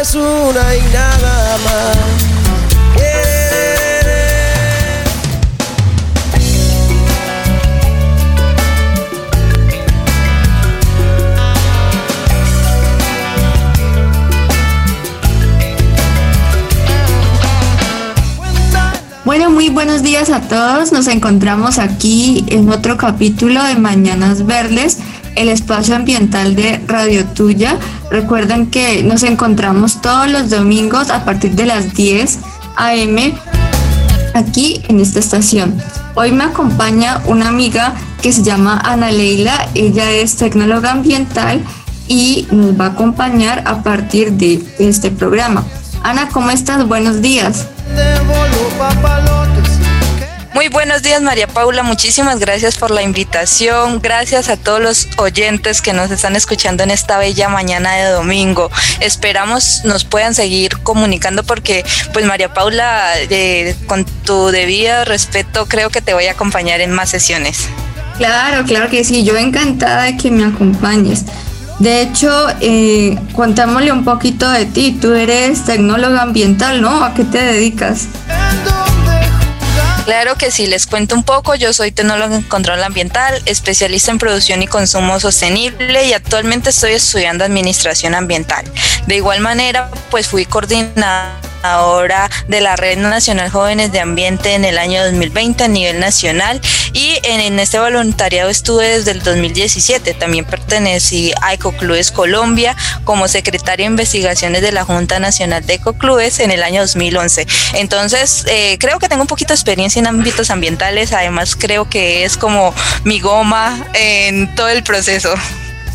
Es una y nada más. Bueno, muy buenos días a todos. Nos encontramos aquí en otro capítulo de Mañanas Verdes, el espacio ambiental de Radio Tuya. Recuerden que nos encontramos todos los domingos a partir de las 10 a.m. aquí en esta estación. Hoy me acompaña una amiga que se llama Ana Leila. Ella es tecnóloga ambiental y nos va a acompañar a partir de este programa. Ana, ¿cómo estás? Buenos días. Muy buenos días María Paula, muchísimas gracias por la invitación, gracias a todos los oyentes que nos están escuchando en esta bella mañana de domingo. Esperamos nos puedan seguir comunicando porque pues María Paula, eh, con tu debido respeto, creo que te voy a acompañar en más sesiones. Claro, claro que sí, yo encantada de que me acompañes. De hecho, eh, contámosle un poquito de ti. Tú eres tecnóloga ambiental, ¿no? ¿A qué te dedicas? Claro que sí, les cuento un poco. Yo soy tecnóloga en control ambiental, especialista en producción y consumo sostenible y actualmente estoy estudiando administración ambiental. De igual manera, pues fui coordinada ahora de la Red Nacional Jóvenes de Ambiente en el año 2020 a nivel nacional y en, este voluntariado estuve desde el 2017. También pertenecí a Ecoclubes Colombia como secretaria de investigaciones de la Junta Nacional de Ecoclubes en el año 2011. Entonces, eh, creo que tengo un poquito de experiencia en ámbitos ambientales, además creo que es como mi goma en todo el proceso.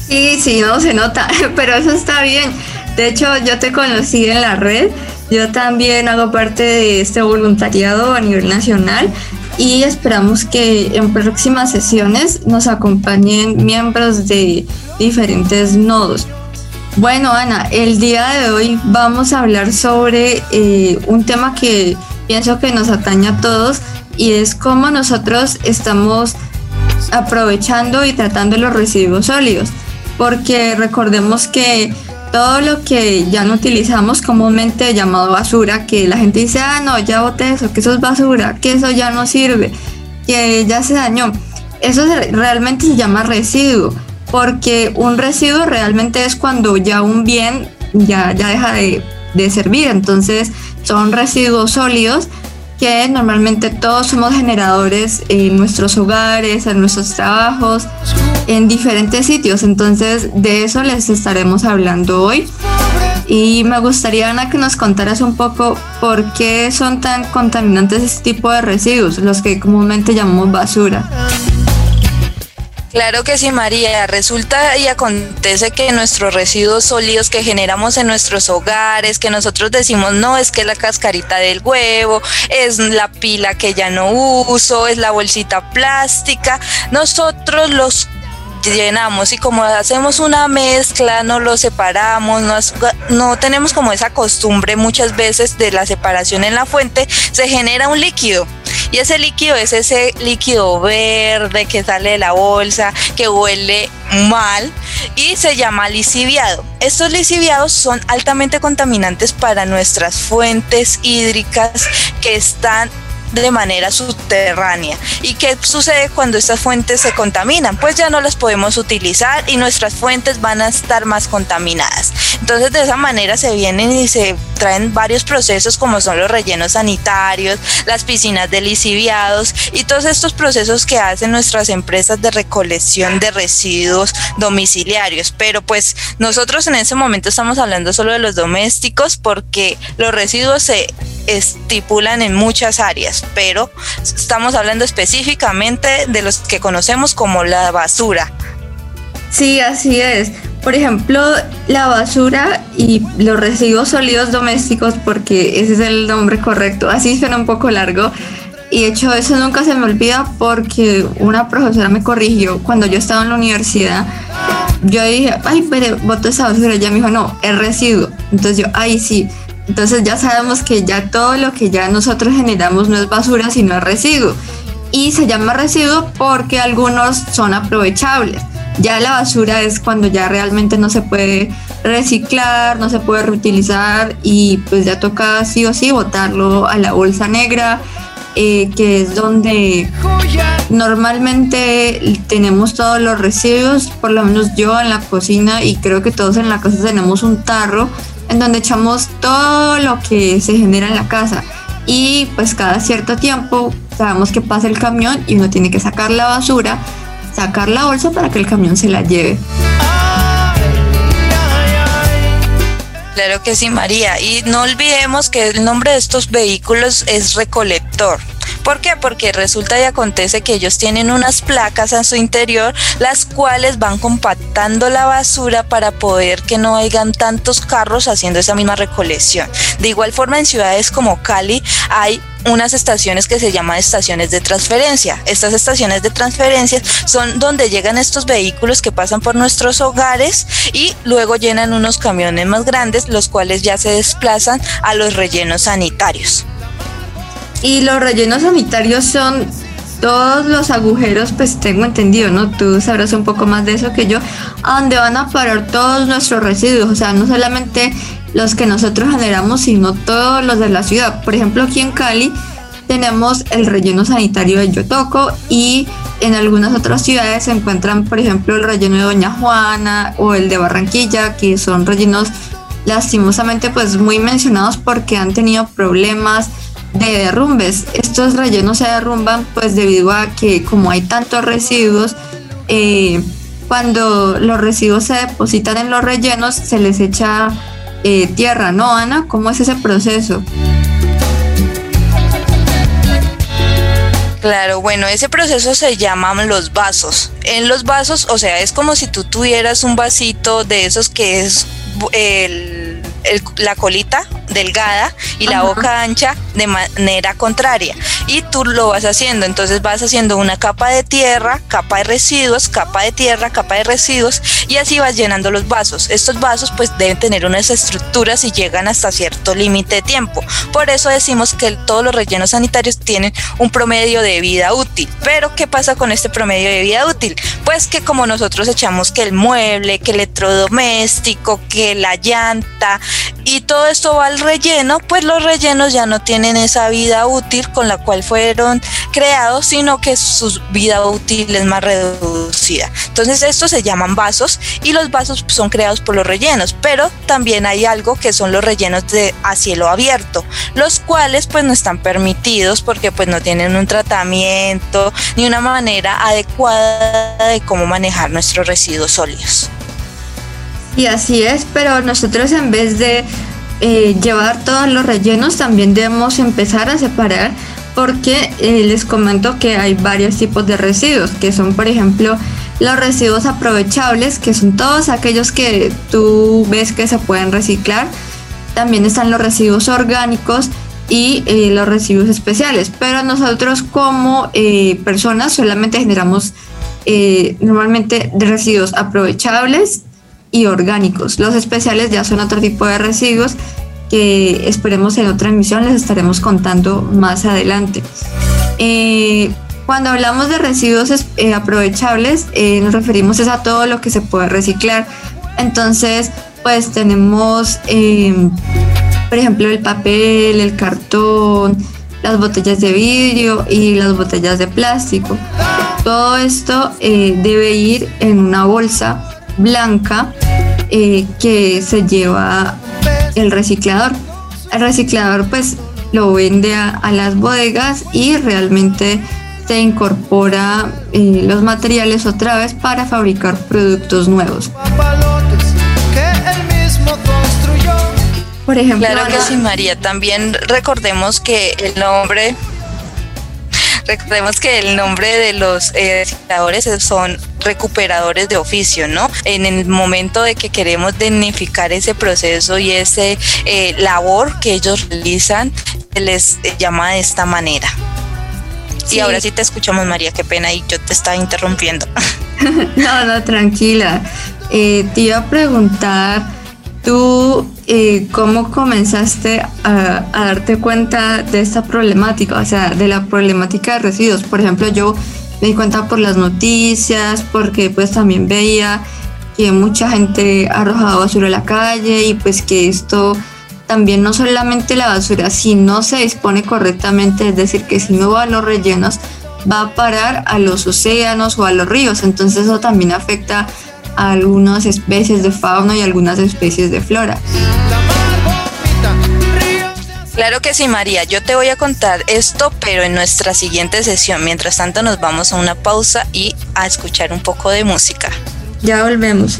Sí, sí, no se nota, pero eso está bien. De hecho, yo te conocí en la red yo también hago parte de este voluntariado a nivel nacional y esperamos que en próximas sesiones nos acompañen miembros de diferentes nodos. Bueno, Ana, el día de hoy vamos a hablar sobre eh, un tema que pienso que nos atañe a todos y es cómo nosotros estamos aprovechando y tratando los residuos sólidos. Porque recordemos que todo lo que ya no utilizamos comúnmente llamado basura, que la gente dice, ah, no, ya boté eso, que eso es basura, que eso ya no sirve, que ya se dañó. Eso realmente se llama residuo, porque un residuo realmente es cuando ya un bien ya, ya deja de, de servir, entonces son residuos sólidos que normalmente todos somos generadores en nuestros hogares, en nuestros trabajos, en diferentes sitios. Entonces de eso les estaremos hablando hoy. Y me gustaría, Ana, que nos contaras un poco por qué son tan contaminantes este tipo de residuos, los que comúnmente llamamos basura. Claro que sí, María. Resulta y acontece que nuestros residuos sólidos que generamos en nuestros hogares, que nosotros decimos, no, es que la cascarita del huevo, es la pila que ya no uso, es la bolsita plástica, nosotros los llenamos y como hacemos una mezcla, no lo separamos, no, no tenemos como esa costumbre muchas veces de la separación en la fuente, se genera un líquido y ese líquido es ese líquido verde que sale de la bolsa, que huele mal y se llama lisiviado. Estos lisiviados son altamente contaminantes para nuestras fuentes hídricas que están de manera subterránea. ¿Y qué sucede cuando estas fuentes se contaminan? Pues ya no las podemos utilizar y nuestras fuentes van a estar más contaminadas. Entonces de esa manera se vienen y se traen varios procesos como son los rellenos sanitarios, las piscinas de lisiviados y todos estos procesos que hacen nuestras empresas de recolección de residuos domiciliarios. Pero pues nosotros en ese momento estamos hablando solo de los domésticos porque los residuos se estipulan en muchas áreas, pero estamos hablando específicamente de los que conocemos como la basura. Sí, así es. Por ejemplo, la basura y los residuos sólidos domésticos, porque ese es el nombre correcto, así suena un poco largo. Y de hecho eso nunca se me olvida porque una profesora me corrigió cuando yo estaba en la universidad. Yo dije, ay, pero boto esa basura. Ella me dijo, no, es residuo. Entonces yo, ay, sí. Entonces ya sabemos que ya todo lo que ya nosotros generamos no es basura, sino es residuo. Y se llama residuo porque algunos son aprovechables. Ya la basura es cuando ya realmente no se puede reciclar, no se puede reutilizar y pues ya toca sí o sí botarlo a la bolsa negra, eh, que es donde normalmente tenemos todos los residuos, por lo menos yo en la cocina y creo que todos en la casa tenemos un tarro en donde echamos todo lo que se genera en la casa y pues cada cierto tiempo sabemos que pasa el camión y uno tiene que sacar la basura sacar la bolsa para que el camión se la lleve. Claro que sí, María. Y no olvidemos que el nombre de estos vehículos es recolector. ¿Por qué? Porque resulta y acontece que ellos tienen unas placas en su interior, las cuales van compactando la basura para poder que no hayan tantos carros haciendo esa misma recolección. De igual forma, en ciudades como Cali hay unas estaciones que se llaman estaciones de transferencia. Estas estaciones de transferencia son donde llegan estos vehículos que pasan por nuestros hogares y luego llenan unos camiones más grandes, los cuales ya se desplazan a los rellenos sanitarios. Y los rellenos sanitarios son todos los agujeros, pues tengo entendido, ¿no? Tú sabrás un poco más de eso que yo, a donde van a parar todos nuestros residuos, o sea, no solamente los que nosotros generamos, sino todos los de la ciudad. Por ejemplo, aquí en Cali tenemos el relleno sanitario de Yotoco y en algunas otras ciudades se encuentran, por ejemplo, el relleno de Doña Juana o el de Barranquilla, que son rellenos lastimosamente pues muy mencionados porque han tenido problemas de derrumbes. Estos rellenos se derrumban pues debido a que como hay tantos residuos, eh, cuando los residuos se depositan en los rellenos se les echa eh, tierra, ¿no, Ana? ¿Cómo es ese proceso? Claro, bueno, ese proceso se llaman los vasos. En los vasos, o sea, es como si tú tuvieras un vasito de esos que es el, la colita delgada y la boca ancha de manera contraria. Y tú lo vas haciendo, entonces vas haciendo una capa de tierra, capa de residuos, capa de tierra, capa de residuos y así vas llenando los vasos. Estos vasos pues deben tener unas estructuras y llegan hasta cierto límite de tiempo. Por eso decimos que todos los rellenos sanitarios tienen un promedio de vida útil. Pero ¿qué pasa con este promedio de vida útil? Pues que como nosotros echamos que el mueble, que el electrodoméstico, que la llanta y todo esto va al relleno, pues los rellenos ya no tienen esa vida útil con la cual fueron creados, sino que su vida útil es más reducida. Entonces estos se llaman vasos y los vasos son creados por los rellenos, pero también hay algo que son los rellenos de a cielo abierto, los cuales pues no están permitidos porque pues no tienen un tratamiento ni una manera adecuada de cómo manejar nuestros residuos sólidos. Y así es, pero nosotros en vez de eh, llevar todos los rellenos también debemos empezar a separar porque eh, les comento que hay varios tipos de residuos, que son por ejemplo los residuos aprovechables, que son todos aquellos que tú ves que se pueden reciclar. También están los residuos orgánicos y eh, los residuos especiales. Pero nosotros como personas solamente generamos normalmente residuos aprovechables y orgánicos. Los especiales ya son otro tipo de residuos que esperemos en otra emisión les estaremos contando más adelante. Eh, cuando hablamos de residuos eh, aprovechables, eh, nos referimos a todo lo que se puede reciclar. Entonces, pues tenemos, por ejemplo, el papel, el cartón, las botellas de vidrio y las botellas de plástico. Todo esto eh, debe ir en una bolsa blanca eh, que se lleva el reciclador. El reciclador pues lo vende a, las bodegas y realmente se incorpora eh, los materiales otra vez para fabricar productos nuevos. Por ejemplo, claro que sí, María. También recordemos que el nombre Recordemos que el nombre de los eh, son recuperadores de oficio, ¿no? En el momento de que queremos dignificar ese proceso y ese eh, labor que ellos realizan, se les llama de esta manera. Y ahora sí te escuchamos, María, qué pena, y yo te estaba interrumpiendo. no, no, tranquila. Eh, te iba a preguntar, tú eh, cómo comenzaste a, darte cuenta de esta problemática, o sea, de la problemática de residuos. Por ejemplo, yo me di cuenta por las noticias, porque pues también veía que mucha gente arrojaba basura a la calle y pues que esto también no solamente la basura, si no se dispone correctamente, es decir, que si no va a los rellenos, va a parar a los océanos o a los ríos. Entonces eso también afecta a algunas especies de fauna y algunas especies de flora. Claro que sí, María. Yo te voy a contar esto, pero en nuestra siguiente sesión. Mientras tanto, nos vamos a una pausa y a escuchar un poco de música. Ya volvemos.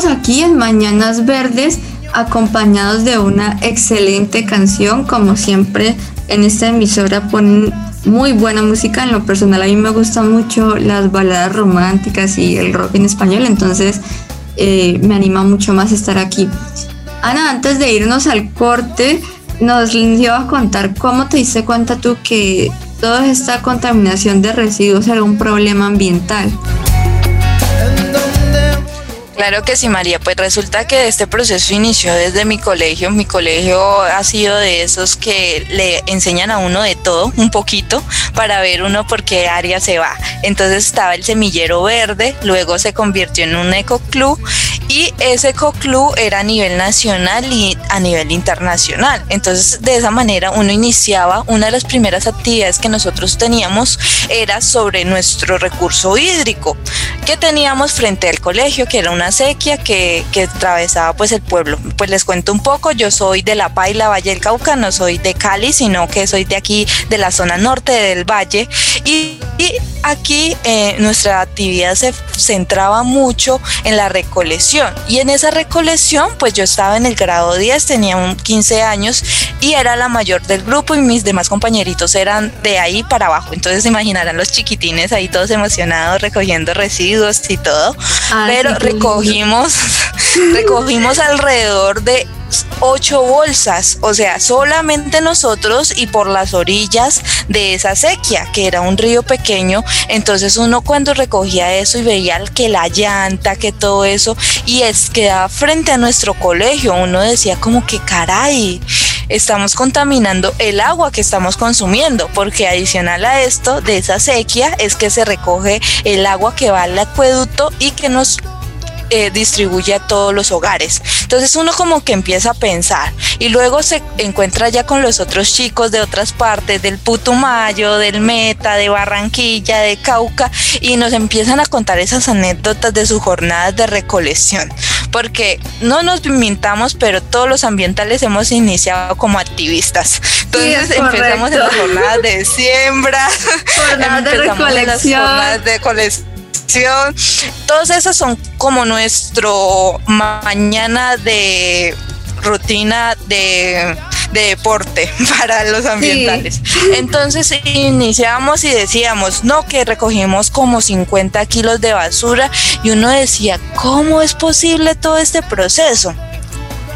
Seguimos aquí en Mañanas Verdes acompañados de una excelente canción. Como siempre, en esta emisora ponen muy buena música. En lo personal, a mí me gustan mucho las baladas románticas y el rock en español, entonces eh, me anima mucho más estar aquí. Ana, antes de irnos al corte, nos iba a contar cómo te diste cuenta tú que toda esta contaminación de residuos era un problema ambiental. Claro que sí, María. Pues resulta que este proceso inició desde mi colegio. Mi colegio ha sido de esos que le enseñan a uno de todo, un poquito, para ver uno por qué área se va. Entonces estaba el semillero verde, luego se convirtió en un ecoclub y ese ecoclub era a nivel nacional y a nivel internacional. Entonces de esa manera uno iniciaba, una de las primeras actividades que nosotros teníamos era sobre nuestro recurso hídrico que teníamos frente al colegio, que era una sequía que, que, atravesaba pues el pueblo. Pues les cuento un poco, yo soy de La Paila, Valle del Cauca, no soy de Cali, sino que soy de aquí, de la zona norte del valle. Y, aquí eh, nuestra actividad se centraba mucho en la recolección. Y en esa recolección, pues yo estaba en el grado 10, tenía un 15 años y era la mayor del grupo y mis demás compañeritos eran de ahí para abajo. Entonces imaginarán los chiquitines ahí todos emocionados recogiendo residuos y todo. Pero recogimos, recogimos alrededor de ocho bolsas, o sea, solamente nosotros y por las orillas de esa sequía, que era un río pequeño, entonces uno cuando recogía eso y veía que la llanta, que todo eso, y es que frente a nuestro colegio, uno decía como que caray, estamos contaminando el agua que estamos consumiendo, porque adicional a esto, de esa sequía, es que se recoge el agua que va al acueducto y que nos eh, distribuye a todos los hogares. Entonces uno como que empieza a pensar y luego se encuentra ya con los otros chicos de otras partes, del Putumayo, del Meta, de Barranquilla, de Cauca, y nos empiezan a contar esas anécdotas de sus jornadas de recolección. Porque no nos mintamos, pero todos los ambientales hemos iniciado como activistas. Entonces empezamos en las jornadas de siembra, jornadas de recolección. de colección Todos esos son como nuestro mañana de rutina de, deporte para los ambientales. Entonces iniciamos y decíamos, no, que recogimos como 50 kilos de basura y uno decía, ¿cómo es posible todo este proceso?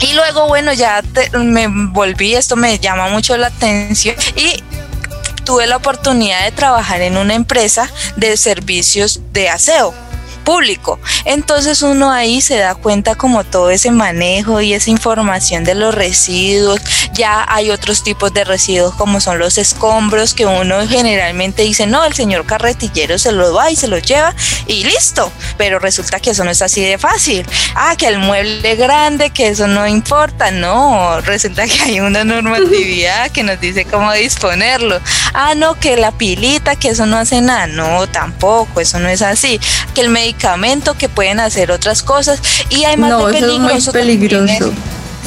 Y luego, bueno, ya me volví, esto me llama mucho la atención y tuve la oportunidad de trabajar en una empresa de servicios de aseo público. Entonces uno ahí se da cuenta como todo ese manejo y esa información de los residuos. Ya hay otros tipos de residuos como son los escombros que uno generalmente dice, no, el señor carretillero se los va y se los lleva y listo. Pero resulta que eso no es así de fácil. Ah, que el mueble grande, que eso no importa. No, resulta que hay una normatividad que nos dice cómo disponerlo. Ah, no, que la pilita, que eso no hace nada. No, tampoco, eso no es así. Que el médico que pueden hacer otras cosas y hay más no, peligroso. peligroso.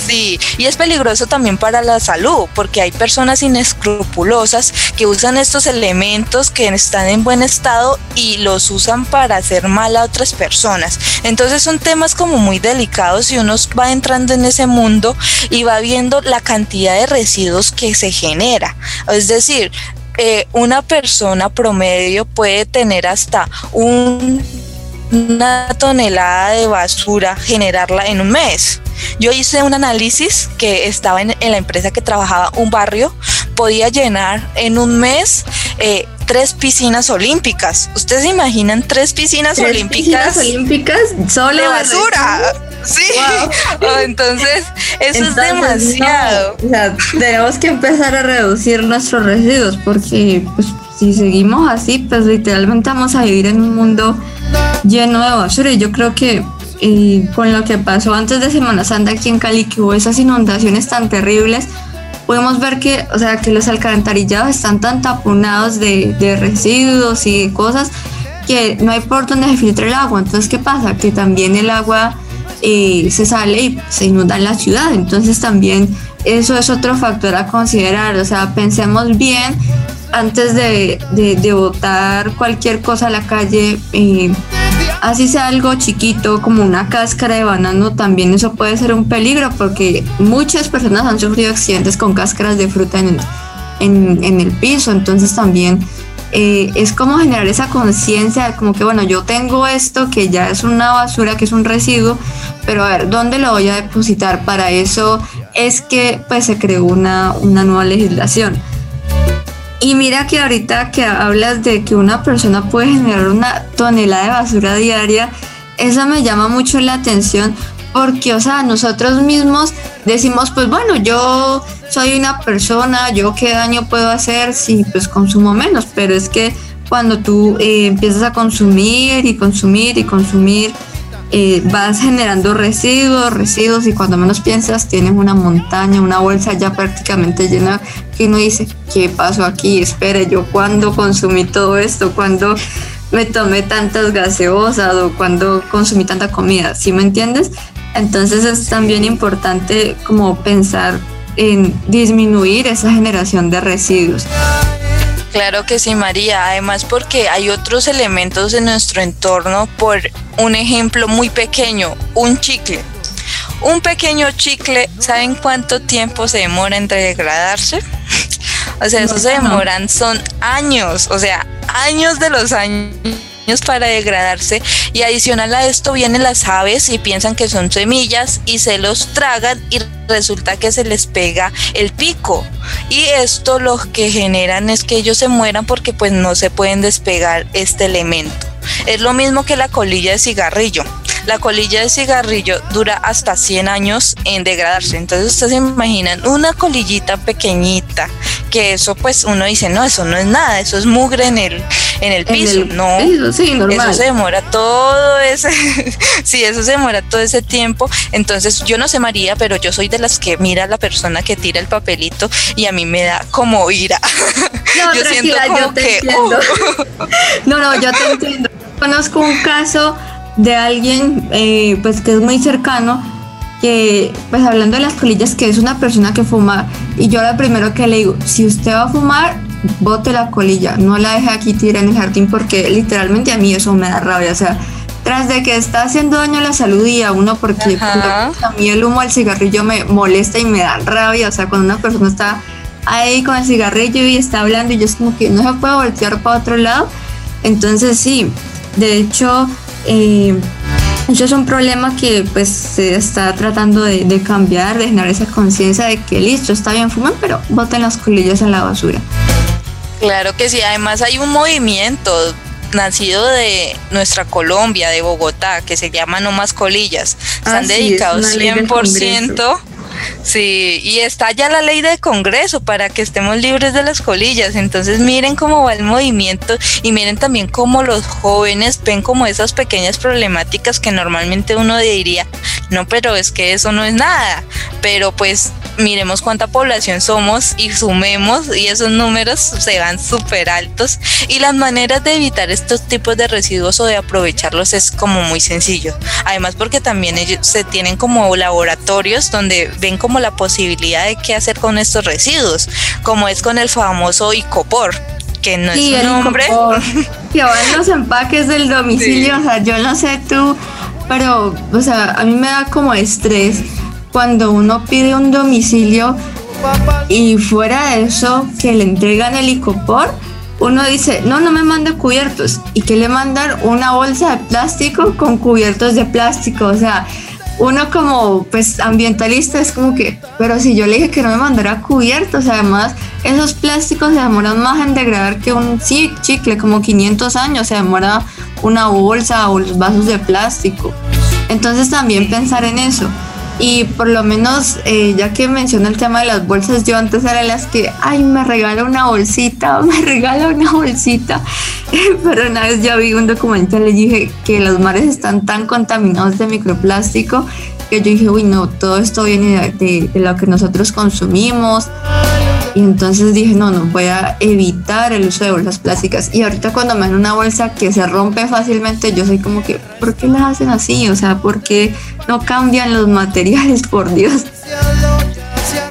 Sí, y es peligroso también para la salud, porque hay personas inescrupulosas que usan estos elementos que están en buen estado y los usan para hacer mal a otras personas. Entonces son temas como muy delicados y uno va entrando en ese mundo y va viendo la cantidad de residuos que se genera. Es decir, eh, una persona promedio puede tener hasta un una tonelada de basura, generarla en un mes. Yo hice un análisis que estaba en, la empresa que trabajaba un barrio, podía llenar en un mes eh, tres piscinas olímpicas. ¿Ustedes se imaginan tres piscinas olímpicas? Piscinas olímpicas solo de basura. Sí, oh, entonces eso es demasiado. o sea, tenemos que empezar a reducir nuestros residuos porque pues, si seguimos así, pues literalmente vamos a vivir en un mundo lleno de basura. Y yo creo que eh, con lo que pasó antes de Semana Santa aquí en Cali, que hubo esas inundaciones tan terribles, podemos ver que, o sea, que los alcantarillados están tan taponados de, de residuos y de cosas que no hay por donde se filtre el agua. Entonces, ¿qué pasa? Que también el agua eh, se sale y se inunda en la ciudad. Entonces, también eso es otro factor a considerar. O sea, pensemos bien antes de, de, botar cualquier cosa a la calle, eh, así sea algo chiquito como una cáscara de banano, también eso puede ser un peligro porque muchas personas han sufrido accidentes con cáscaras de fruta en, en, el piso, entonces también eh, es como generar esa conciencia de como que bueno, yo tengo esto que ya es una basura, que es un residuo, pero a ver, ¿dónde lo voy a depositar? Para eso es que pues se creó una, una nueva legislación. Y mira que ahorita que hablas de que una persona puede generar una tonelada de basura diaria, eso me llama mucho la atención porque, o sea, nosotros mismos decimos, pues bueno, yo soy una persona, yo qué daño puedo hacer si pues consumo menos, pero es que cuando tú eh, empiezas a consumir y consumir y consumir, eh, vas generando residuos, residuos y cuando menos piensas tienes una montaña, una bolsa ya prácticamente llena que uno dice, ¿qué pasó aquí? Espere, yo cuando consumí todo esto, cuando me tomé tantas gaseosas o cuando consumí tanta comida, ¿sí me entiendes? Entonces es también importante como pensar en disminuir esa generación de residuos. Claro que sí, María. Además, porque hay otros elementos en nuestro entorno. Por un ejemplo muy pequeño, un chicle. Un pequeño chicle, ¿saben cuánto tiempo se demora en degradarse? O sea, eso se demoran, son años, o sea, años de los años para degradarse y adicional a esto vienen las aves y piensan que son semillas y se los tragan y resulta que se les pega el pico y esto lo que generan es que ellos se mueran porque pues no se pueden despegar este elemento. Es lo mismo que la colilla de cigarrillo. La colilla de cigarrillo dura hasta 100 años en degradarse. Entonces ustedes se imaginan una colillita pequeñita, que eso pues uno dice, no, eso no es nada, eso es mugre en el, en el piso. no, eso se demora todo ese, sí, eso se demora todo ese tiempo. Entonces yo no sé María, pero yo soy de las que mira a la persona que tira el papelito y a mí me da como ira. No, yo siento yo te entiendo. Oh. No, no, yo te entiendo. Conozco un caso de alguien eh, pues que es muy cercano que pues hablando de las colillas que es una persona que fuma y yo lo primero que le digo si usted va a fumar bote la colilla no la deje aquí tirada en el jardín porque literalmente a mí eso me da rabia o sea tras de que está haciendo daño a la salud y a uno porque a mí el humo del cigarrillo me molesta y me da rabia o sea cuando una persona está ahí con el cigarrillo y está hablando y yo es como que no se puede voltear para otro lado entonces sí de hecho eh, eso es un problema que pues se está tratando de, cambiar, de generar esa conciencia de que listo, está bien fumar, pero boten las colillas en la basura. Claro que sí, además hay un movimiento nacido de nuestra Colombia, de Bogotá, que se llama No Más Colillas. Se han dedicado 100% Sí, y está ya la ley de Congreso para que estemos libres de las colillas. Entonces miren cómo va el movimiento y miren también cómo los jóvenes ven como esas pequeñas problemáticas que normalmente uno diría, no, pero es que eso no es nada. Pero pues miremos cuánta población somos y sumemos y esos números se van súper altos. Y las maneras de evitar estos tipos de residuos o de aprovecharlos es como muy sencillo. Además porque también ellos se tienen como laboratorios donde ven como la posibilidad de qué hacer con estos residuos, como es con el famoso icopor que no es un nombre. Que van los empaques del domicilio, o sea, yo no sé tú, pero, o sea, a mí me da como estrés cuando uno pide un domicilio y fuera de eso, que le entregan el icopor, uno dice, no, no me mande cubiertos. Y que le mandan una bolsa de plástico con cubiertos de plástico. O sea, uno como pues ambientalista es como que, pero si yo le dije que no me mandara cubiertos, además esos plásticos se demoran más en degradar que un chicle, como 500 años se demora una bolsa o los vasos de plástico. Entonces también pensar en eso. Y por lo menos, eh, ya que menciona el tema de las bolsas, yo antes era las que, ay, me regala una bolsita, me regala una bolsita. Pero una vez ya vi un documental y dije que los mares están tan contaminados de microplástico que yo dije, uy, no, todo esto viene de lo que nosotros consumimos y entonces dije, no, no, voy a evitar el uso de bolsas plásticas. Y ahorita cuando me dan una bolsa que se rompe fácilmente, yo soy como que, ¿por qué las hacen así? O sea, ¿por qué no cambian los materiales, por Dios?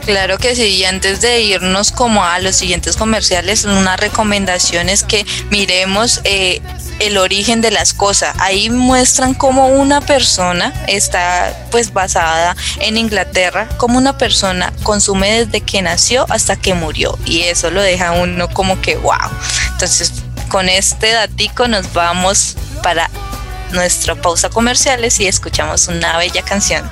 Claro que sí, y antes de irnos como a los siguientes comerciales, una recomendación es que miremos eh, el origen de las cosas. Ahí muestran cómo una persona está pues basada en Inglaterra, cómo una persona consume desde que nació hasta que murió y eso lo deja uno como que wow. Entonces con este datico nos vamos para nuestra pausa comerciales y escuchamos una bella canción.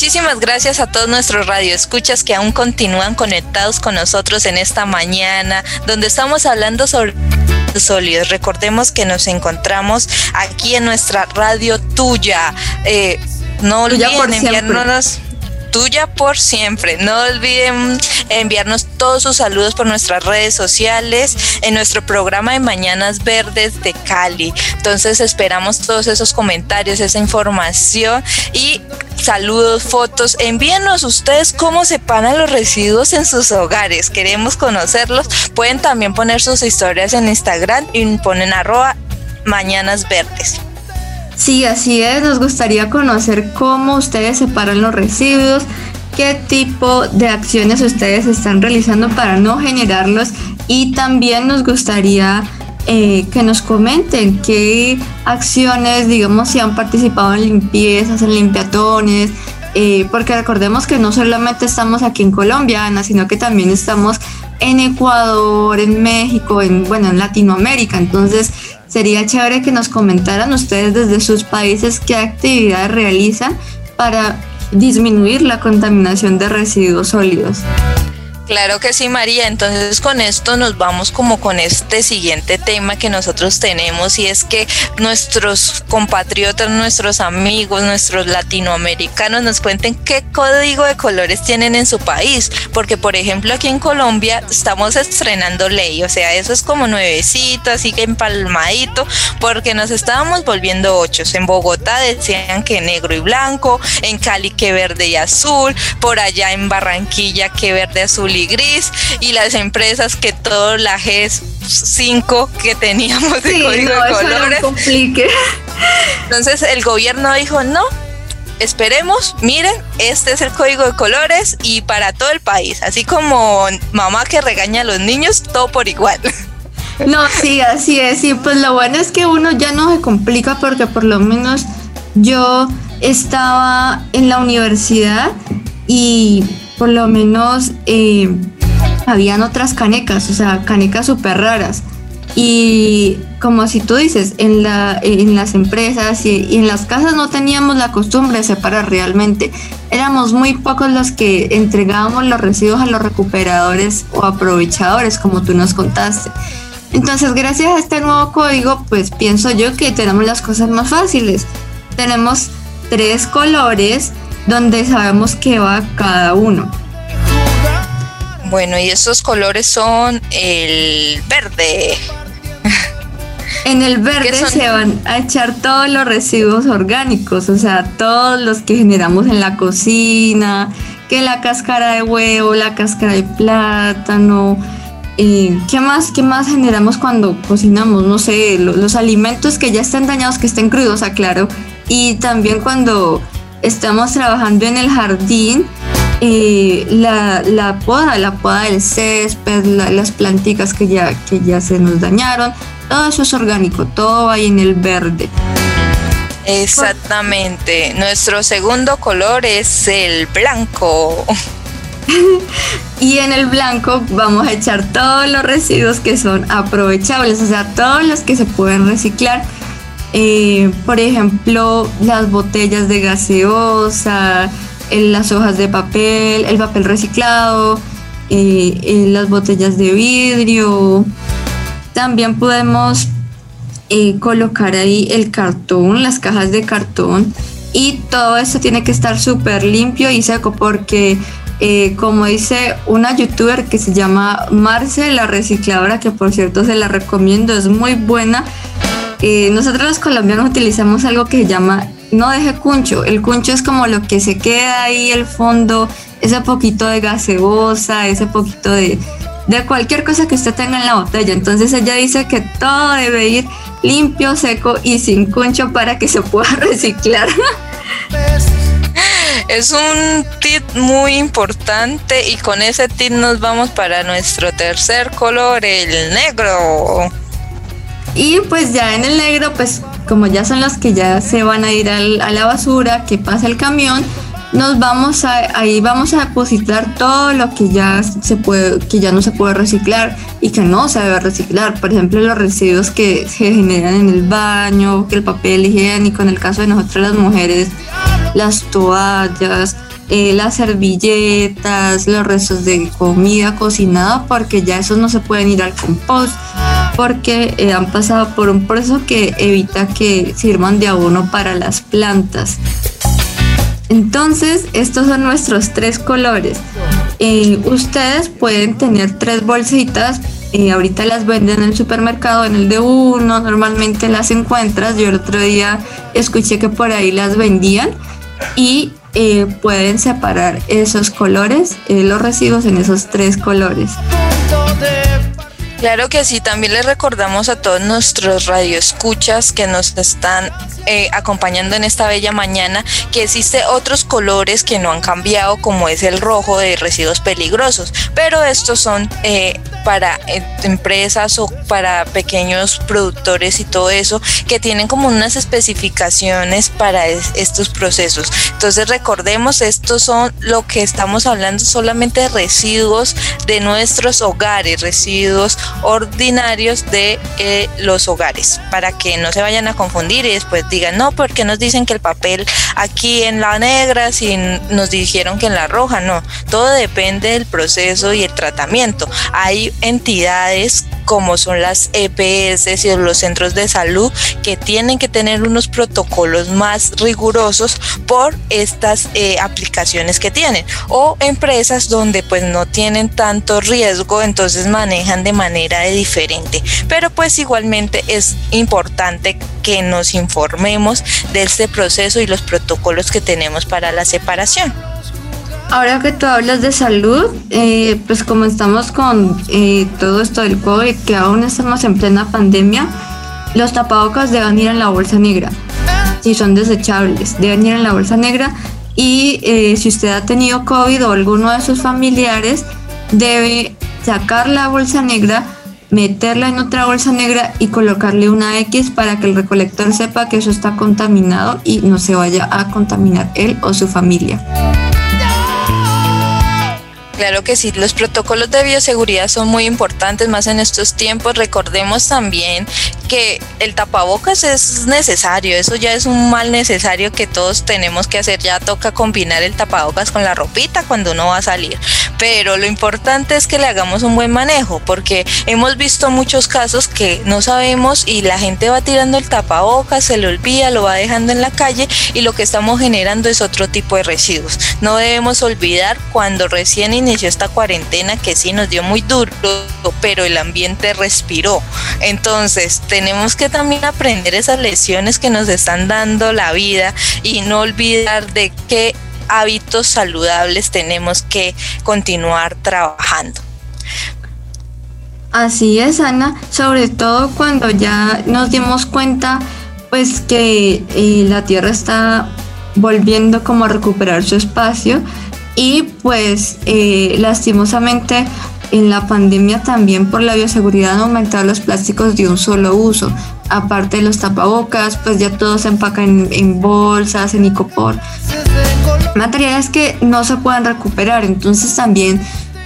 Muchísimas gracias a todos nuestros radioescuchas que aún continúan conectados con nosotros en esta mañana, donde estamos hablando sobre sólidos. Recordemos que nos encontramos aquí en nuestra radio tuya. Eh, no olviden enviarnos tuya por siempre. No olviden enviarnos todos sus saludos por nuestras redes sociales en nuestro programa de Mañanas Verdes de Cali. Entonces esperamos todos esos comentarios, esa información y saludos, fotos. Envíenos ustedes cómo separan los residuos en sus hogares. Queremos conocerlos. Pueden también poner sus historias en Instagram y ponen arroba Mañanas Verdes. Sí, así es. Nos gustaría conocer cómo ustedes separan los residuos, qué tipo de acciones ustedes están realizando para no generarlos y también nos gustaría eh, que nos comenten qué acciones, digamos, si han participado en limpiezas, en limpiatones, eh, porque recordemos que no solamente estamos aquí en Colombia, Ana, sino que también estamos en Ecuador, en México, en, bueno, en Latinoamérica. Entonces, sería chévere que nos comentaran ustedes desde sus países qué actividades realizan para disminuir la contaminación de residuos sólidos. Claro que sí, María. Entonces con esto nos vamos como con este siguiente tema que nosotros tenemos y es que nuestros compatriotas, nuestros amigos, nuestros latinoamericanos nos cuenten qué código de colores tienen en su país. Porque por ejemplo aquí en Colombia estamos estrenando ley, o sea, eso es como nuevecito, así que empalmadito, porque nos estábamos volviendo ochos. En Bogotá decían que negro y blanco, en Cali que verde y azul, por allá en Barranquilla que verde, azul y gris y las empresas que todo la G5 que teníamos de código de colores. Entonces el gobierno dijo, no, esperemos, miren, este es el código de colores y para todo el país, así como mamá que regaña a los niños, todo por igual. No, sí, así es, y pues lo bueno es que uno ya no se complica porque por lo menos yo estaba en la universidad y por lo menos eh, habían otras canecas, o sea, canecas súper raras. Y como si tú dices, en, la, en las empresas y, en las casas no teníamos la costumbre de separar realmente. Éramos muy pocos los que entregábamos los residuos a los recuperadores o aprovechadores, como tú nos contaste. Entonces, gracias a este nuevo código, pues pienso yo que tenemos las cosas más fáciles. Tenemos tres colores donde sabemos que va cada uno. Bueno, y esos colores son el verde. En el verde se van a echar todos los residuos orgánicos, o sea, todos los que generamos en la cocina, que la cáscara de huevo, la cáscara de plátano, eh, ¿qué más? ¿Qué más generamos cuando cocinamos? No sé, los alimentos que ya están dañados, que estén crudos, aclaro. Y también cuando estamos trabajando en el jardín, eh, la, la, poda, la poda del césped, las plantitas que ya, que ya se nos dañaron, todo eso es orgánico, todo ahí en el verde. Exactamente. Nuestro segundo color es el blanco. y en el blanco vamos a echar todos los residuos que son aprovechables, o sea, todos los que se pueden reciclar eh, por ejemplo, las botellas de gaseosa, las hojas de papel, el papel reciclado, eh, las botellas de vidrio. También podemos eh, colocar ahí el cartón, las cajas de cartón. Y todo esto tiene que estar súper limpio y seco porque, como dice una youtuber que se llama Marce, la recicladora, que por cierto se la recomiendo, es muy buena eh, nosotros los colombianos utilizamos algo que se llama no deje cuncho. El cuncho es como lo que se queda ahí, el fondo, ese poquito de gaseosa, ese poquito de, de cualquier cosa que usted tenga en la botella. Entonces ella dice que todo debe ir limpio, seco y sin cuncho para que se pueda reciclar. Es un tip muy importante y con ese tip nos vamos para nuestro tercer color, el negro. Y pues ya en el negro, pues como ya son los que ya se van a ir a la basura, que pasa el camión, nos vamos a, ahí vamos a depositar todo lo que ya se puede, que ya no se puede reciclar y que no se debe reciclar. Por ejemplo, los residuos que se generan en el baño, que el papel higiénico, en el caso de nosotros las mujeres, las toallas, eh, las servilletas, los restos de comida cocinada, porque ya esos no se pueden ir al compost, porque eh, han pasado por un proceso que evita que sirvan de abono para las plantas. Entonces, estos son nuestros tres colores. Eh, ustedes pueden tener tres bolsitas. Eh, ahorita las venden en el supermercado en el de uno, normalmente las encuentras. Yo el otro día escuché que por ahí las vendían y eh, pueden separar esos colores, los residuos en esos tres colores. Claro que sí, también les recordamos a todos nuestros radioescuchas que nos están eh, acompañando en esta bella mañana que existe otros colores que no han cambiado como es el rojo de residuos peligrosos, pero estos son eh, para eh, empresas o para pequeños productores y todo eso que tienen como unas especificaciones para estos procesos. Entonces recordemos, estos son lo que estamos hablando solamente de residuos de nuestros hogares, residuos ordinarios de eh, los hogares, para que no se vayan a confundir y después digan, no, porque nos dicen que el papel aquí en la negra, si nos dijeron que en la roja, no, todo depende del proceso y el tratamiento. Hay entidades como son las EPS y los centros de salud que tienen que tener unos protocolos más rigurosos por estas eh, aplicaciones que tienen o empresas donde pues no tienen tanto riesgo entonces manejan de manera diferente pero pues igualmente es importante que nos informemos de este proceso y los protocolos que tenemos para la separación. Ahora que tú hablas de salud, eh, pues como estamos con eh, todo esto del COVID, que aún estamos en plena pandemia, los tapabocas deben ir en la bolsa negra. Si son desechables, deben ir en la bolsa negra. Y eh, si usted ha tenido COVID o alguno de sus familiares, debe sacar la bolsa negra, meterla en otra bolsa negra y colocarle una X para que el recolector sepa que eso está contaminado y no se vaya a contaminar él o su familia. Claro que sí, los protocolos de bioseguridad son muy importantes, más en estos tiempos. Recordemos también que el tapabocas es necesario, eso ya es un mal necesario que todos tenemos que hacer. Ya toca combinar el tapabocas con la ropita cuando uno va a salir. Pero lo importante es que le hagamos un buen manejo, porque hemos visto muchos casos que no sabemos y la gente va tirando el tapabocas, se le olvida, lo va dejando en la calle y lo que estamos generando es otro tipo de residuos. No debemos olvidar cuando recién inició esta cuarentena que sí nos dio muy duro, pero el ambiente respiró. Entonces tenemos que también aprender esas lecciones que nos están dando la vida y no olvidar de qué hábitos saludables tenemos que continuar trabajando. Así es, Ana, sobre todo cuando ya nos dimos cuenta pues que eh, la Tierra está volviendo como a recuperar su espacio y pues eh, lastimosamente en la pandemia también por la bioseguridad han aumentado los plásticos de un solo uso. Aparte de los tapabocas, pues ya todo se empaca en, bolsas, en icopor. Materiales que no se pueden recuperar. Entonces también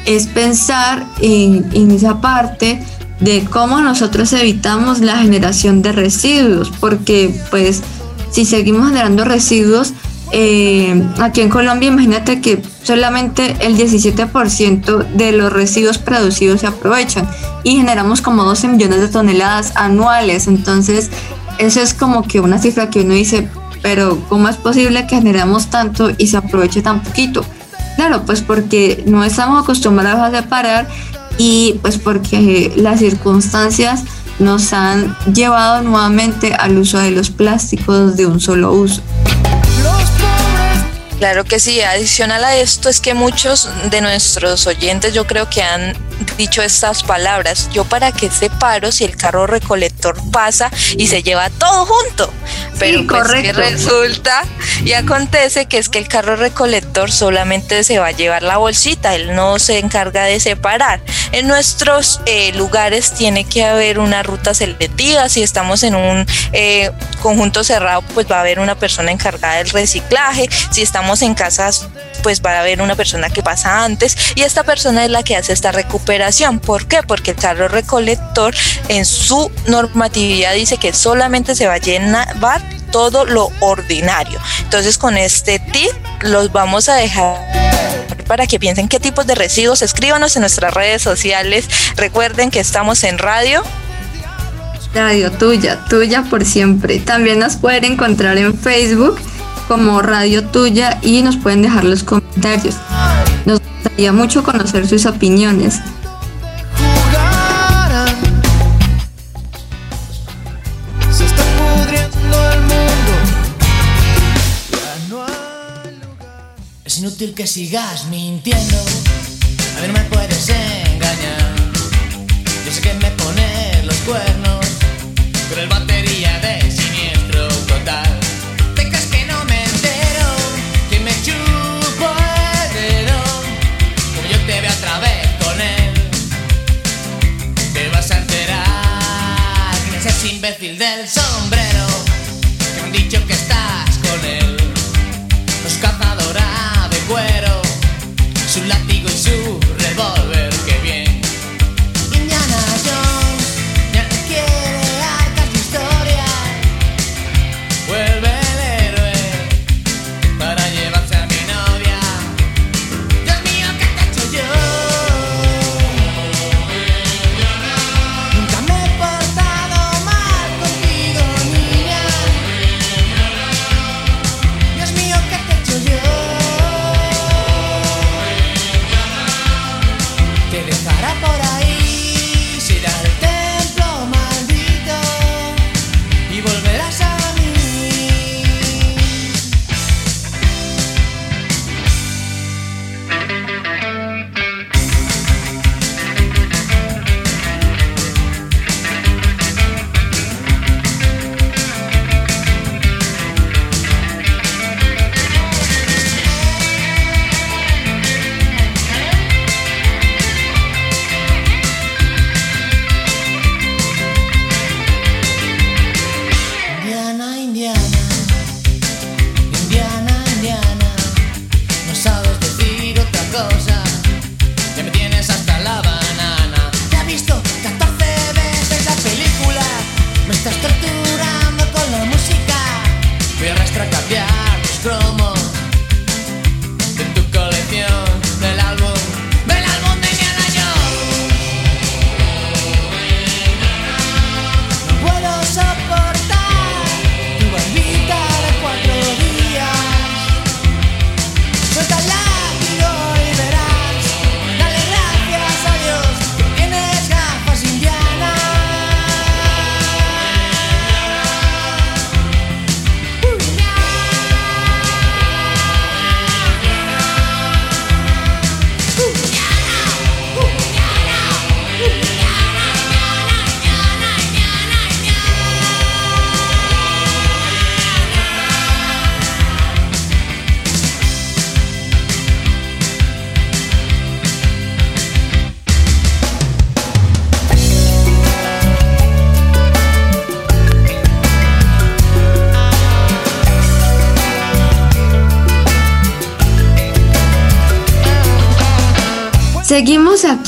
es pensar en, en esa parte de cómo nosotros evitamos la generación de residuos. Porque pues si seguimos generando residuos, eh, aquí en Colombia, imagínate que solamente el 17% de los residuos producidos se aprovechan y generamos como 12 millones de toneladas anuales. Entonces, eso es como que una cifra que uno dice, pero ¿cómo es posible que generamos tanto y se aproveche tan poquito? Claro, pues porque no estamos acostumbrados a separar y pues porque las circunstancias nos han llevado nuevamente al uso de los plásticos de un solo uso. Claro que sí, adicional a esto es que muchos de nuestros oyentes yo creo que han dicho estas palabras, yo para qué separo si el carro recolector pasa y se lleva todo junto, pero pues que resulta y acontece que es que el carro recolector solamente se va a llevar la bolsita, él no se encarga de separar. En nuestros eh, lugares tiene que haber una ruta selectiva, si estamos en un eh, conjunto cerrado pues va a haber una persona encargada del reciclaje, si estamos en casas, pues va a haber una persona que pasa antes y esta persona es la que hace esta recuperación. ¿Por qué? Porque el carro recolector en su normatividad dice que solamente se va a llevar todo lo ordinario. Entonces con este tip los vamos a dejar para que piensen qué tipos de residuos, escríbanos en nuestras redes sociales. Recuerden que estamos en radio. Radio tuya, tuya por siempre. También nos pueden encontrar en Facebook como Radio Tuya y nos pueden dejar los comentarios. Nos gustaría mucho conocer sus opiniones. Es inútil que sigas mintiendo, a ver, no me puedes engañar. Yo sé que me pones los cuernos, pero el batería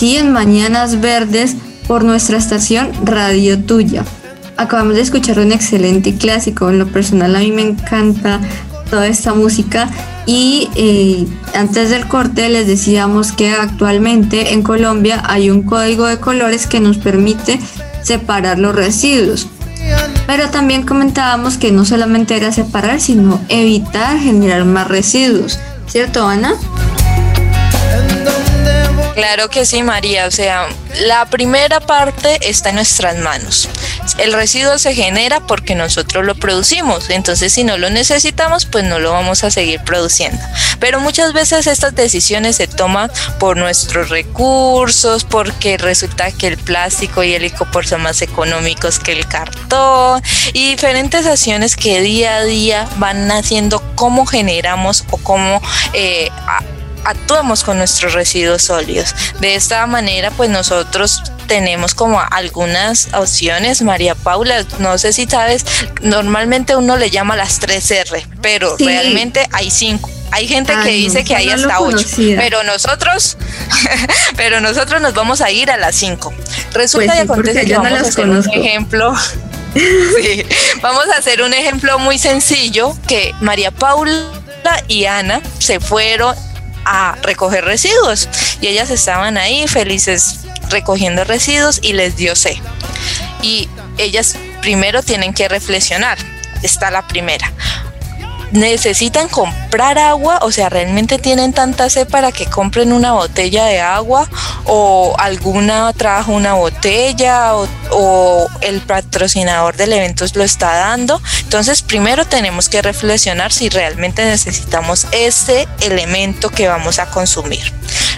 aquí en Mañanas Verdes por nuestra estación Radio Tuya. Acabamos de escuchar un excelente clásico. En lo personal a mí me encanta toda esta música y eh, antes del corte les decíamos que actualmente en Colombia hay un código de colores que nos permite separar los residuos. Pero también comentábamos que no solamente era separar, sino evitar generar más residuos. ¿Cierto, Ana? Claro que sí, María. O sea, la primera parte está en nuestras manos. El residuo se genera porque nosotros lo producimos. Entonces, si no lo necesitamos, pues no lo vamos a seguir produciendo. Pero muchas veces estas decisiones se toman por nuestros recursos, porque resulta que el plástico y el licopor son más económicos que el cartón y diferentes acciones que día a día van haciendo cómo generamos o cómo eh, actuamos con nuestros residuos sólidos. De esta manera, pues nosotros tenemos como algunas opciones, María Paula, no sé si sabes, normalmente uno le llama las 3R, pero Sí. realmente hay cinco. Hay gente que no, dice que hay no hasta ocho, pero nosotros, pero nosotros nos vamos a ir a las cinco. Resulta Pues y sí, acontece que no vamos a las hacer conozco. un ejemplo. Sí. Vamos a hacer un ejemplo muy sencillo que María Paula y Ana se fueron a recoger residuos y ellas estaban ahí felices recogiendo residuos y les dio sed. Y ellas primero tienen que reflexionar. Está la primera necesitan comprar agua, o sea, realmente tienen tanta sed para que compren una botella de agua o alguna trajo una botella o, o, el patrocinador del evento lo está dando. Entonces, primero tenemos que reflexionar si realmente necesitamos ese elemento que vamos a consumir.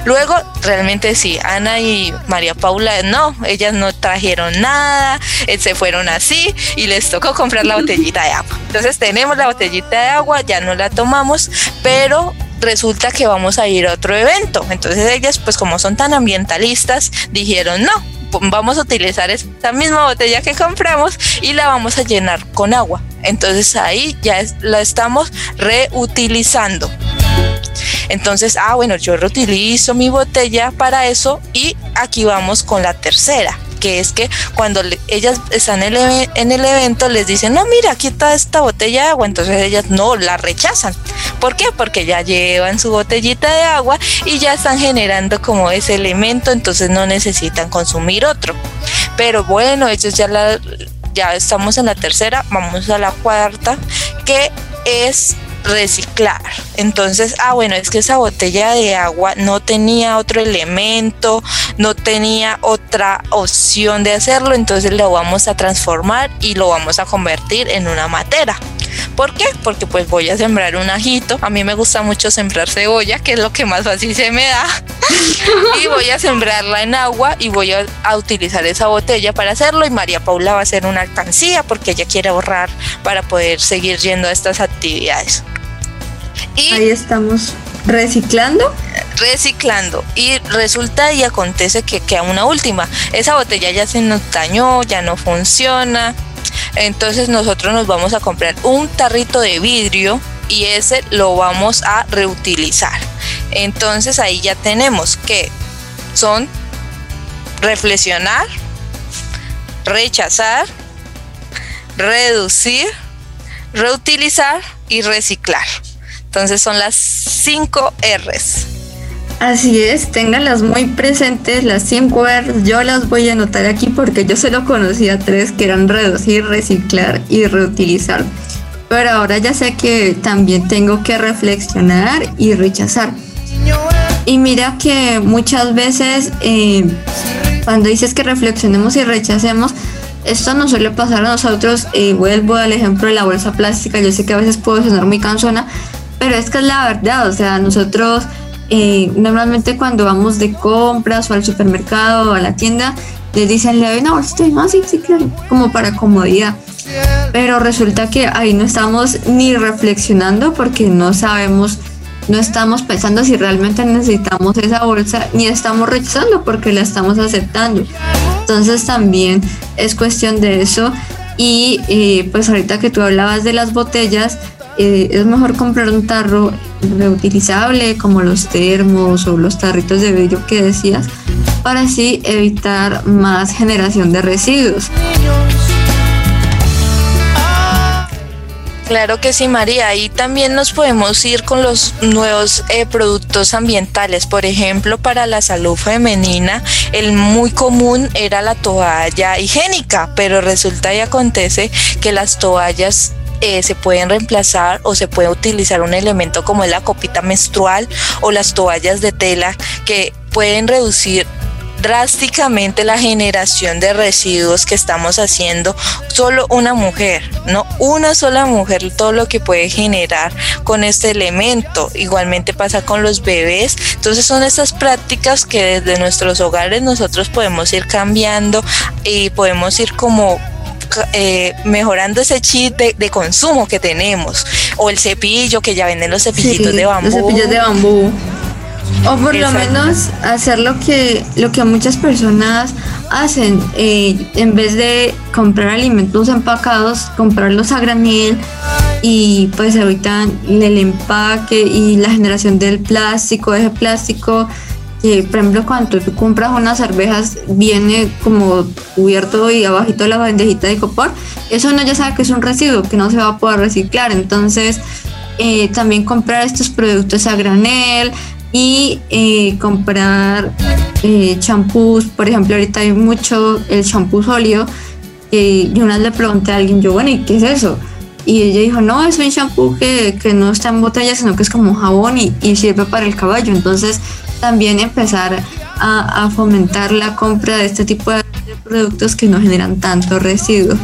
Luego, realmente sí, Ana y María Paula, no, ellas no trajeron nada, eh, se fueron así y les tocó comprar la botellita de agua. Entonces tenemos la botellita de agua, ya no la tomamos, pero resulta que vamos a ir a otro evento. Entonces ellas, pues como son tan ambientalistas, dijeron, no, vamos a utilizar esta misma botella que compramos y la vamos a llenar con agua. Entonces ahí ya la estamos reutilizando. Entonces, ah, bueno, yo reutilizo mi botella para eso y aquí vamos con la tercera que es que cuando ellas están en el, en el, evento les dicen, no, mira, aquí está esta botella de agua, entonces ellas no la rechazan. ¿Por qué? Porque ya llevan su botellita de agua y ya están generando como ese elemento, entonces no necesitan consumir otro. Pero bueno, ellos ya la, ya estamos en la tercera, vamos a la cuarta, que es reciclar. Entonces, ah, bueno, es que esa botella de agua no tenía otro elemento, no tenía otra opción de hacerlo, entonces lo vamos a transformar y lo vamos a convertir en una matera. ¿Por qué? Porque pues voy a sembrar un ajito. A mí me gusta mucho sembrar cebolla, que es lo que más fácil se me da. y voy a sembrarla en agua y voy a, a, utilizar esa botella para hacerlo. Y María Paula va a hacer una alcancía porque ella quiere ahorrar para poder seguir yendo a estas actividades. Y Ahí estamos reciclando. Reciclando. Y resulta y acontece que queda una última. Esa botella ya se nos dañó, ya no funciona. Entonces nosotros nos vamos a comprar un tarrito de vidrio y ese lo vamos a reutilizar. Entonces ahí ya tenemos que son reflexionar, rechazar, reducir, reutilizar y reciclar. Entonces son las 5 R's. Así es, ténganlas muy presentes, las 5 R's. Yo las voy a anotar aquí porque yo solo conocía tres que eran reducir, reciclar y reutilizar. Pero ahora ya sé que también tengo que reflexionar y rechazar. Y mira que muchas veces eh, cuando dices que reflexionemos y rechacemos, esto nos suele pasar a nosotros. Eh, vuelvo al ejemplo de la bolsa plástica. Yo sé que a veces puedo sonar muy cansona, pero es que es la verdad, o sea, nosotros eh, normalmente cuando vamos de compras o al supermercado o a la tienda, les dicen, le doy una bolsita más, sí, sí, claro, como para comodidad. Pero resulta que ahí no estamos ni reflexionando porque no sabemos, no estamos pensando si realmente necesitamos esa bolsa, ni estamos rechazando porque la estamos aceptando. Entonces también es cuestión de eso. Y eh, pues ahorita que tú hablabas de las botellas, eh, es mejor comprar un tarro reutilizable como los termos o los tarritos de vidrio que decías para así evitar más generación de residuos. Claro que sí, María. Y también nos podemos ir con los nuevos eh, productos ambientales. Por ejemplo, para la salud femenina, el muy común era la toalla higiénica, pero resulta y acontece que las toallas eh, se pueden reemplazar o se puede utilizar un elemento como es la copita menstrual o las toallas de tela que pueden reducir drásticamente la generación de residuos que estamos haciendo solo una mujer, no una sola mujer, todo lo que puede generar con este elemento. Igualmente pasa con los bebés. Entonces son esas prácticas que desde nuestros hogares nosotros podemos ir cambiando y podemos ir como eh, mejorando ese chip de, consumo que tenemos. O el cepillo, que ya venden los cepillitos de bambú. Los cepillos de bambú. O por lo menos hacer lo que, lo que muchas personas hacen. Eh, en vez de comprar alimentos empacados, comprarlos a granel y pues evitan el empaque y la generación del plástico, ese plástico que por ejemplo cuando tú compras unas cervezas viene como cubierto y abajito la bandejita de copor, eso uno ya sabe que es un residuo que no se va a poder reciclar. Entonces eh, también comprar estos productos a granel y eh, comprar eh, champús, por ejemplo ahorita hay mucho el champú sólido y una vez le pregunté a alguien, yo bueno, ¿y qué es eso? Y ella dijo, no, es un shampoo que, que no está en botella, sino que es como jabón y sirve para el caballo. Entonces, también empezar a, a, fomentar la compra de este tipo de productos que no generan tanto residuo.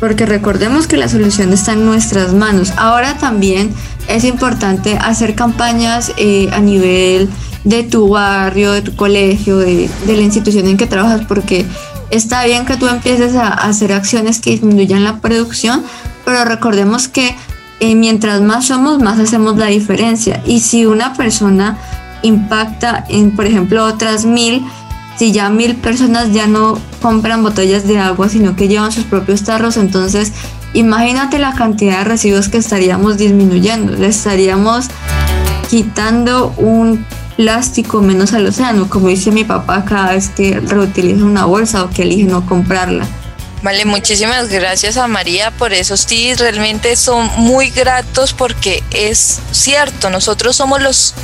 Porque recordemos que la solución está en nuestras manos. Ahora también es importante hacer campañas eh, a nivel de tu barrio, de tu colegio, de, de la institución en que trabajas, porque está bien que tú empieces a hacer acciones que disminuyan la producción, pero recordemos que eh, mientras más somos, más hacemos la diferencia. Y si una persona impacta en, por ejemplo, otras mil, si ya mil personas ya no compran botellas de agua, sino que llevan sus propios tarros, entonces imagínate la cantidad de residuos que estaríamos disminuyendo. Le estaríamos quitando un plástico menos al océano, como dice mi papá cada vez que reutiliza una bolsa o que elige no comprarla. Vale, muchísimas gracias a María por esos tips, realmente son muy gratos porque es cierto, nosotros somos los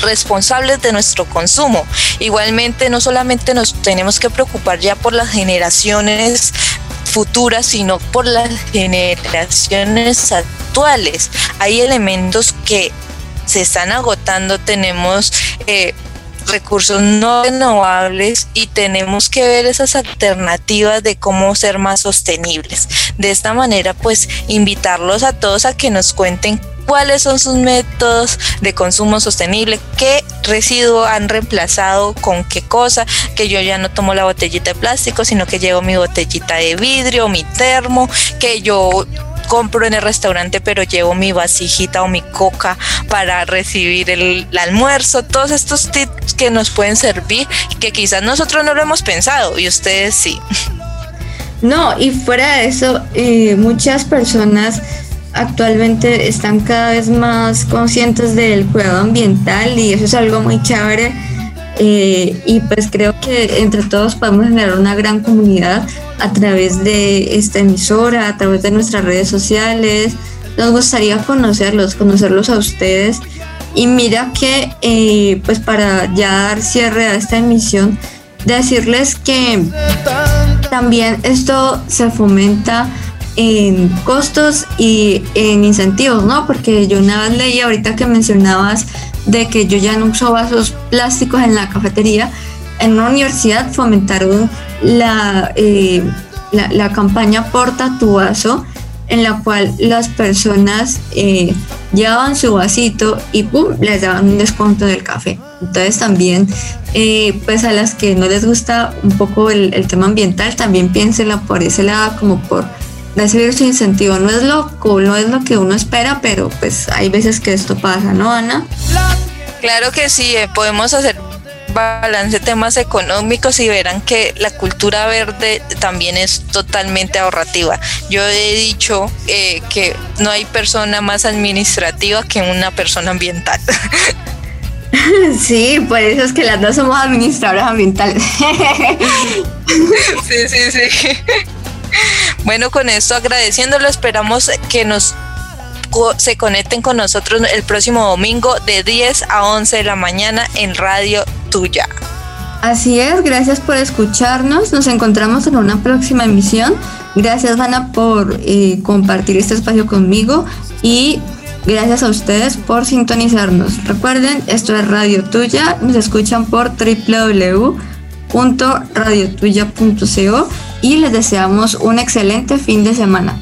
responsables de nuestro consumo. Igualmente, no solamente nos tenemos que preocupar ya por las generaciones futuras, sino por las generaciones actuales. Hay elementos que se están agotando, tenemos eh, recursos no renovables y tenemos que ver esas alternativas de cómo ser más sostenibles. De esta manera, pues invitarlos a todos a que nos cuenten cuáles son sus métodos de consumo sostenible, qué residuo han reemplazado con qué cosa, que yo ya no tomo la botellita de plástico, sino que llevo mi botellita de vidrio, mi termo, que yo compro en el restaurante, pero llevo mi vasijita o mi coca para recibir el, almuerzo. Todos estos tips que nos pueden servir, que quizás nosotros no lo hemos pensado y ustedes sí. No, y fuera de eso, eh, muchas personas actualmente están cada vez más conscientes del cuidado ambiental y eso es algo muy chévere. Eh, y pues creo que entre todos podemos generar una gran comunidad a través de esta emisora, a través de nuestras redes sociales. Nos gustaría conocerlos, conocerlos a ustedes. Y mira que, eh, pues para ya dar cierre a esta emisión, decirles que también esto se fomenta en costos y en incentivos, ¿no? Porque yo una vez leí ahorita que mencionabas de que yo ya no uso vasos plásticos en la cafetería, en una universidad fomentaron la, eh, la, la, campaña vaso, en la cual las personas eh, llevaban su vasito y ¡pum! les daban un descuento del café. Entonces también, eh, pues a las que no les gusta un poco el, tema ambiental, también piénsenlo por ese lado, como por recibir su incentivo. No es lo no es lo que uno espera, pero pues hay veces que esto pasa, ¿no, Ana? Claro que sí, eh, podemos hacer balance temas económicos y verán que la cultura verde también es totalmente ahorrativa. Yo he dicho eh, que no hay persona más administrativa que una persona ambiental. Sí, por eso es que las dos somos administradoras ambientales. Sí, sí, sí. Bueno, con esto agradeciéndolo, esperamos que nos se conecten con nosotros el próximo domingo de 10 a 11 de la mañana en Radio Tuya. Así es, gracias por escucharnos. Nos encontramos en una próxima emisión. Gracias, Ana, por eh, compartir este espacio conmigo y gracias a ustedes por sintonizarnos. Recuerden, esto es Radio Tuya. Nos escuchan por www.radiotuya.co y les deseamos un excelente fin de semana.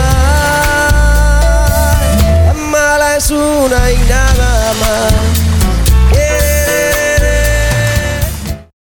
es una y nada más.